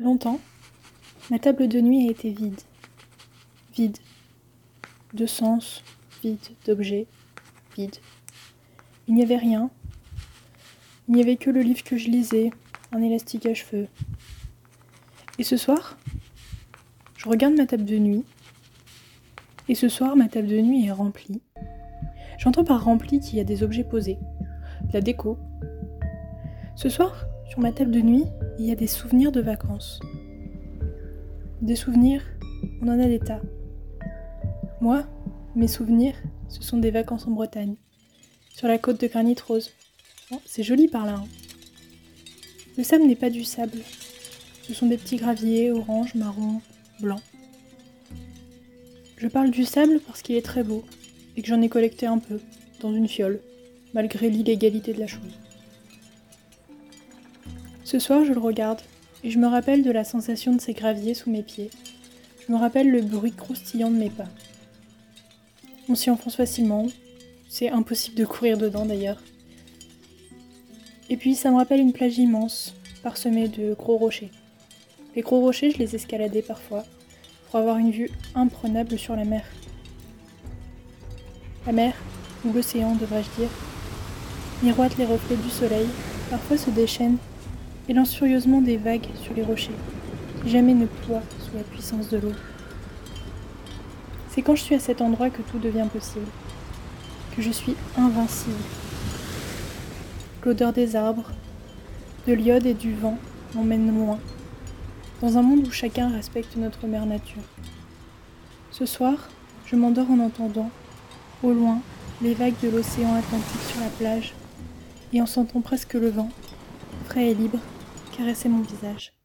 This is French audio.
Longtemps, ma table de nuit a été vide. Vide. De sens, vide d'objets, vide. Il n'y avait rien. Il n'y avait que le livre que je lisais, un élastique à cheveux. Et ce soir, je regarde ma table de nuit. Et ce soir, ma table de nuit est remplie. J'entends par remplie qu'il y a des objets posés, de la déco. Ce soir, sur ma table de nuit, il y a des souvenirs de vacances. Des souvenirs, on en a des tas. Moi, mes souvenirs, ce sont des vacances en Bretagne, sur la côte de granit rose. Oh, c'est joli par là. Hein. Le sable n'est pas du sable. Ce sont des petits graviers orange, marron, blanc. Je parle du sable parce qu'il est très beau et que j'en ai collecté un peu, dans une fiole, malgré l'illégalité de la chose. Ce soir, je le regarde et je me rappelle de la sensation de ces graviers sous mes pieds. Je me rappelle le bruit croustillant de mes pas. On s'y enfonce facilement. C'est impossible de courir dedans d'ailleurs. Et puis ça me rappelle une plage immense, parsemée de gros rochers. Les gros rochers, je les escaladais parfois, pour avoir une vue imprenable sur la mer. La mer, ou l'océan devrais-je dire, miroite les reflets du soleil, parfois se déchaîne et furieusement des vagues sur les rochers, qui jamais ne ploient sous la puissance de l'eau. C'est quand je suis à cet endroit que tout devient possible, que je suis invincible. L'odeur des arbres, de l'iode et du vent m'emmène loin, dans un monde où chacun respecte notre mère nature. Ce soir, je m'endors en entendant, au loin, les vagues de l'océan Atlantique sur la plage, et en sentant presque le vent, frais et libre, caresser mon visage.